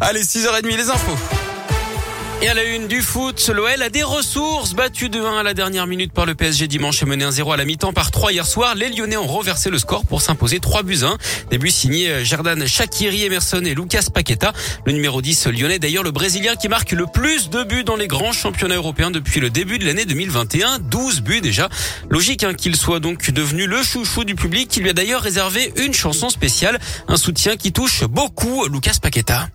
Allez, 6h30 les infos. Et à la une du foot, l'OL a des ressources. Battu de 1 à la dernière minute par le PSG dimanche et mené 1-0 à la mi-temps par 3 hier soir. Les Lyonnais ont reversé le score pour s'imposer 3 buts 1. Début signé euh, Jordan Shakiri, Emerson et Lucas Paqueta. Le numéro 10 lyonnais d'ailleurs le Brésilien qui marque le plus de buts dans les grands championnats européens depuis le début de l'année 2021. 12 buts déjà. Logique hein, qu'il soit donc devenu le chouchou du public qui lui a d'ailleurs réservé une chanson spéciale. Un soutien qui touche beaucoup Lucas Paqueta.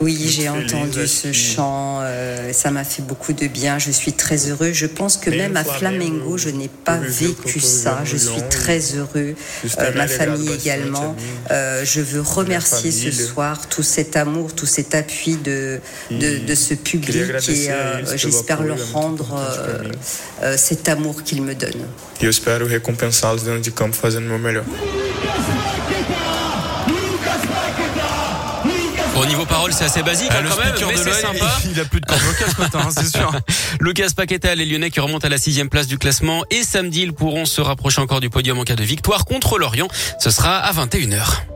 Oui, j'ai entendu ce chant, euh, ça m'a fait beaucoup de bien, je suis très heureux. Je pense que même à Flamengo, je n'ai pas vécu ça, je suis très heureux, euh, ma famille également. Euh, je veux remercier ce soir tout cet amour, tout cet appui de, de, de ce public et j'espère leur rendre cet amour qu'ils me donnent. E eu espero recompensá-los dentro de campo fazendo meu melhor. Au niveau parole, c'est assez basique Ah, hein, le quand même, mais c'est sympa. il a plus de corps ce matin, hein, c'est sûr. Lucas Paqueta, les Lyonnais qui remontent à la sixième place du classement et samedi ils pourront se rapprocher encore du podium en cas de victoire contre l'Orient. Ce sera à 21h.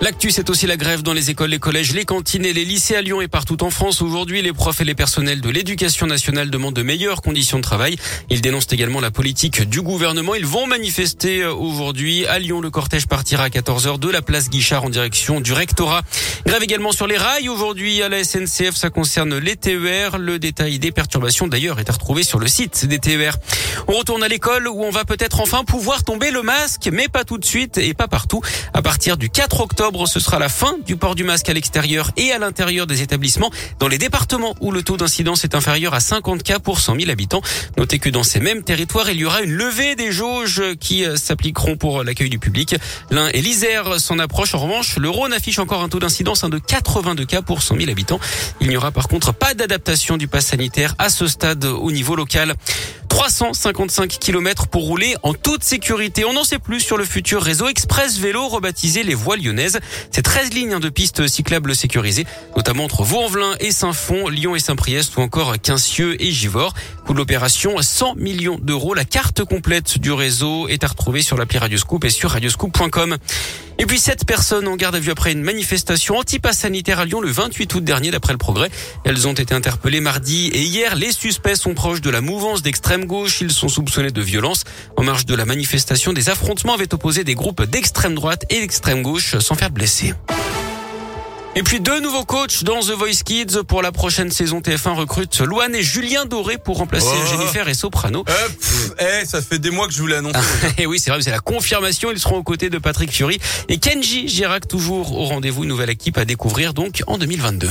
L'actu, c'est aussi la grève dans les écoles, les collèges, les cantines et les lycées à Lyon et partout en France. Aujourd'hui, les profs et les personnels de l'éducation nationale demandent de meilleures conditions de travail. Ils dénoncent également la politique du gouvernement. Ils vont manifester euh, aujourd'hui. À Lyon, le cortège partira à 14h de la place Guichard en direction du rectorat. Grève également sur les rails aujourd'hui à la SNCF. Ça concerne les TER. Le détail des perturbations d'ailleurs est à retrouver sur le site des TER. On retourne à l'école où on va peut-être enfin pouvoir tomber le masque, mais pas tout de suite et pas partout. À partir du 4 octobre, ce sera la fin du port du masque à l'extérieur et à l'intérieur des établissements dans les départements où le taux d'incidence est inférieur à 50 cas pour 100 000 habitants. Notez que dans ces mêmes territoires, il y aura une levée des jauges qui euh, s'appliqueront pour l'accueil du public. L'Ain et l'Isère s'en approchent. En revanche, le Rhône affiche encore un taux d'incidence hein, de 82 cas pour 100 000 habitants. Il n'y aura par contre pas d'adaptation du pass sanitaire à ce stade au niveau local. 355 km pour rouler en toute sécurité. On n'en sait plus sur le futur réseau Express Vélo rebaptisé les voies lyonnaises. C'est 13 lignes hein, de pistes cyclables sécurisées, notamment entre Vaux-en-Velin et Saint-Fond, Lyon et Saint-Priest ou encore Quincieux et Givors. Coût de l'opération 100 millions d'euros. La carte complète du réseau est à retrouver sur l'appli Radioscoop et sur radioscoop.com. Et puis sept personnes en garde à vue après une manifestation anti-pass sanitaire à Lyon le 28 août dernier d'après le progrès. Elles ont été interpellées mardi et hier. Les suspects sont proches de la mouvance d'extrême gauche. Ils sont soupçonnés de violence. En marge de la manifestation, des affrontements avaient opposé des groupes d'extrême droite et d'extrême gauche sans faire blesser. Et puis deux nouveaux coachs dans The Voice Kids pour la prochaine saison TF1 recrute Louane et Julien Doré pour remplacer Oh. Jennifer et Soprano. Euh, pff, eh, ça fait des mois que je vous l'ai annoncé. Et oui, c'est vrai, c'est la confirmation. Ils seront aux côtés de Patrick Fury et Kenji Girac toujours au rendez-vous. Une nouvelle équipe à découvrir donc en 2022.